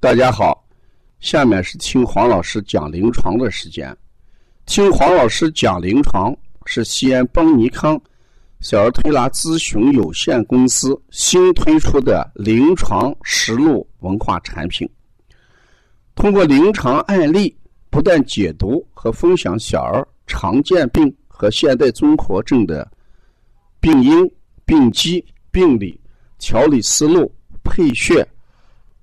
大家好，下面是听黄老师讲临床的时间。听黄老师讲临床是西安邦尼康小儿推拿咨询有限公司新推出的临床实录文化产品。通过临床案例，不断解读和分享小儿常见病和现代综合症的病因、病机、病理、调理思路、配穴。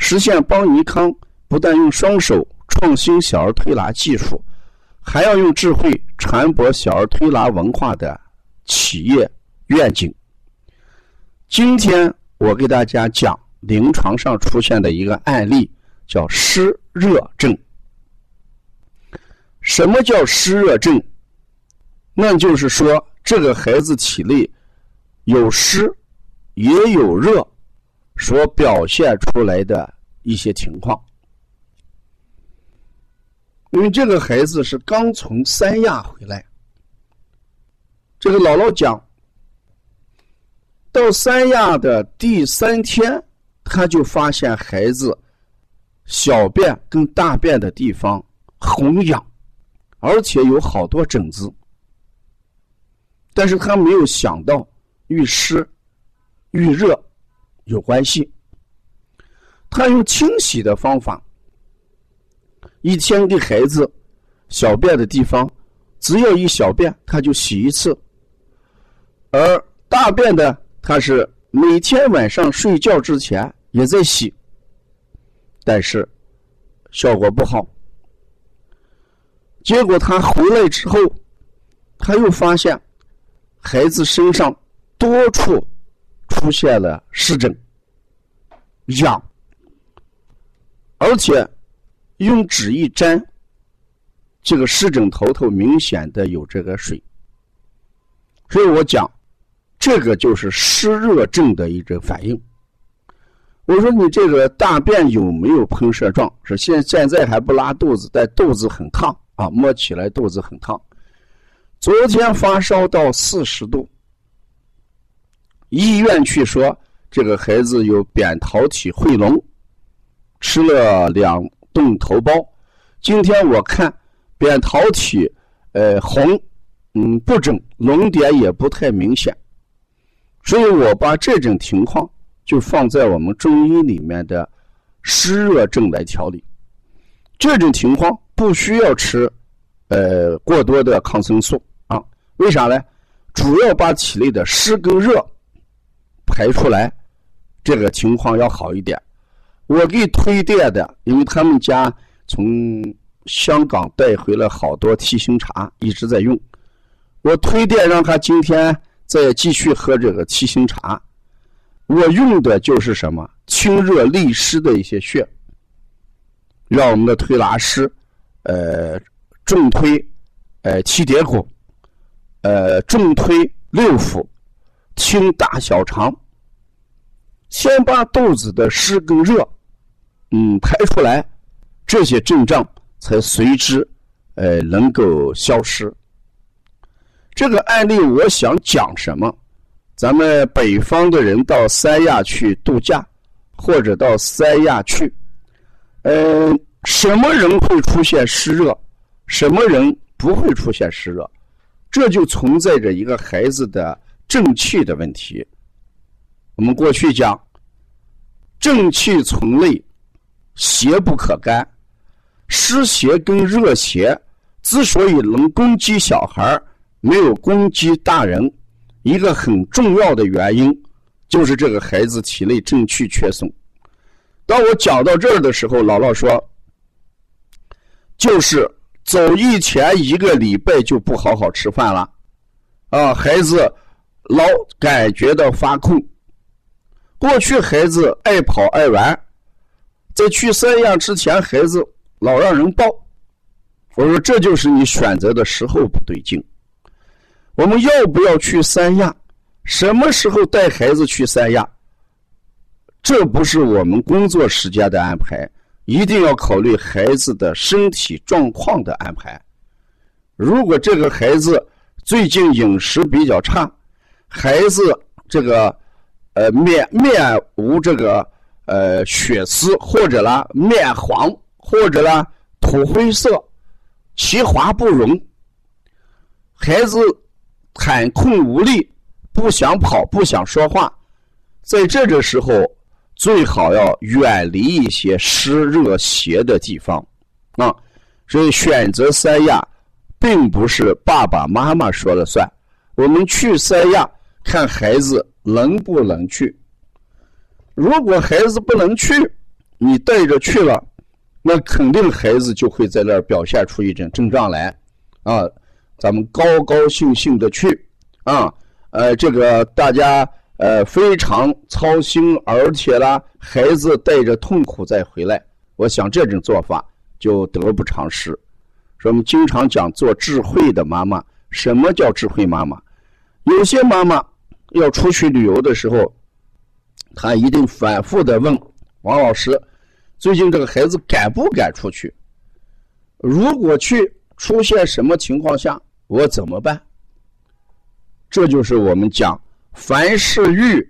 实现邦尼康不但用双手创新小儿推拿技术，还要用智慧传播小儿推拿文化的企业愿景。今天我给大家讲临床上出现的一个案例，叫湿热症。什么叫湿热症？那就是说，这个孩子体内有湿，也有热。所表现出来的一些情况，因为这个孩子是刚从三亚回来，这个姥姥讲，到三亚的第三天，他就发现孩子小便跟大便的地方红痒，而且有好多疹子，但是他没有想到遇湿、遇热。有关系，他用清洗的方法，一天给孩子小便的地方，只要一小便他就洗一次，而大便的他是每天晚上睡觉之前也在洗，但是效果不好。结果他回来之后，他又发现孩子身上多处。出现了湿疹、痒，而且用纸一沾，这个湿疹头头明显的有这个水，所以我讲，这个就是湿热症的一种反应。我说你这个大便有没有喷射状？是现现在还不拉肚子，但肚子很烫啊，摸起来肚子很烫。昨天发烧到四十度。医院去说这个孩子有扁桃体汇脓，吃了两顿头孢。今天我看扁桃体呃红，嗯不肿，脓点也不太明显，所以我把这种情况就放在我们中医里面的湿热症来调理。这种情况不需要吃呃过多的抗生素啊？为啥呢？主要把体内的湿跟热。排出来，这个情况要好一点。我给推荐的，因为他们家从香港带回了好多七星茶，一直在用。我推荐让他今天再继续喝这个七星茶。我用的就是什么清热利湿的一些穴，让我们的推拿师，呃，重推，呃，七叠骨，呃，重推六腑。清大小肠，先把肚子的湿跟热，嗯，排出来，这些症状才随之，呃，能够消失。这个案例我想讲什么？咱们北方的人到三亚去度假，或者到三亚去，呃，什么人会出现湿热？什么人不会出现湿热？这就存在着一个孩子的。正气的问题，我们过去讲，正气从内，邪不可干。湿邪跟热邪之所以能攻击小孩没有攻击大人，一个很重要的原因，就是这个孩子体内正气缺损。当我讲到这儿的时候，姥姥说，就是走以前一个礼拜就不好好吃饭了，啊，孩子。老感觉到发困。过去孩子爱跑爱玩，在去三亚之前，孩子老让人抱。我说这就是你选择的时候不对劲。我们要不要去三亚？什么时候带孩子去三亚？这不是我们工作时间的安排，一定要考虑孩子的身体状况的安排。如果这个孩子最近饮食比较差，孩子这个呃面面无这个呃血丝，或者啦面黄，或者啦土灰色，其滑不容，孩子喊困无力，不想跑，不想说话，在这个时候。最好要远离一些湿热邪的地方，啊，所以选择三亚，并不是爸爸妈妈说了算。我们去三亚看孩子能不能去。如果孩子不能去，你带着去了，那肯定孩子就会在那儿表现出一种症状来，啊，咱们高高兴兴的去，啊，呃，这个大家。呃，非常操心，而且呢，孩子带着痛苦再回来，我想这种做法就得不偿失。说我们经常讲做智慧的妈妈，什么叫智慧妈妈？有些妈妈要出去旅游的时候，他一定反复的问王老师：最近这个孩子敢不敢出去？如果去出现什么情况下，我怎么办？这就是我们讲。凡事预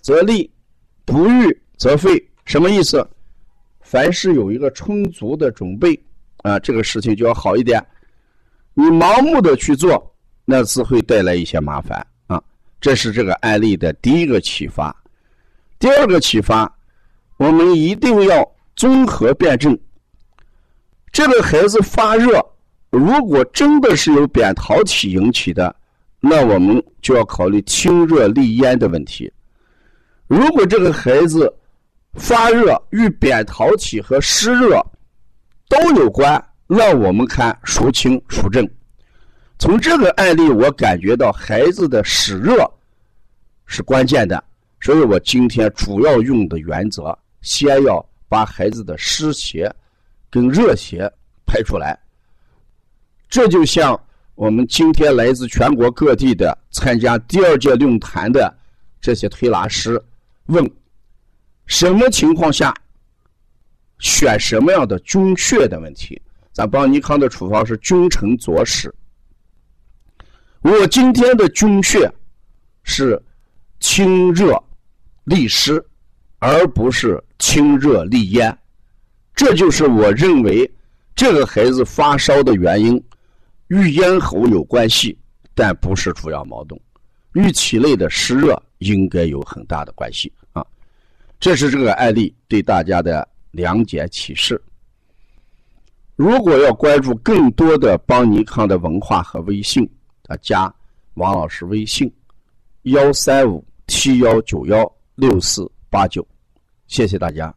则立，不预则废。什么意思？凡事有一个充足的准备啊，这个事情就要好一点。你盲目的去做，那只会带来一些麻烦啊。这是这个案例的第一个启发。第二个启发，我们一定要综合辩证。这个孩子发热，如果真的是由扁桃体引起的。那我们就要考虑清热利咽的问题。如果这个孩子发热与扁桃体和湿热都有关，那我们看孰轻孰重。从这个案例，我感觉到孩子的湿热是关键的，所以我今天主要用的原则，先要把孩子的湿邪跟热邪排出来。这就像。我们今天来自全国各地的参加第二届论坛的这些推拿师问：什么情况下选什么样的君穴的问题？咱邦尼康的处方是君臣佐使。我今天的君穴是清热利湿，而不是清热利咽。这就是我认为这个孩子发烧的原因。与咽喉有关系，但不是主要矛盾。与体内的湿热应该有很大的关系啊！这是这个案例对大家的两解启示。如果要关注更多的邦尼康的文化和微信，啊，加王老师微信：幺三五七幺九幺六四八九。谢谢大家。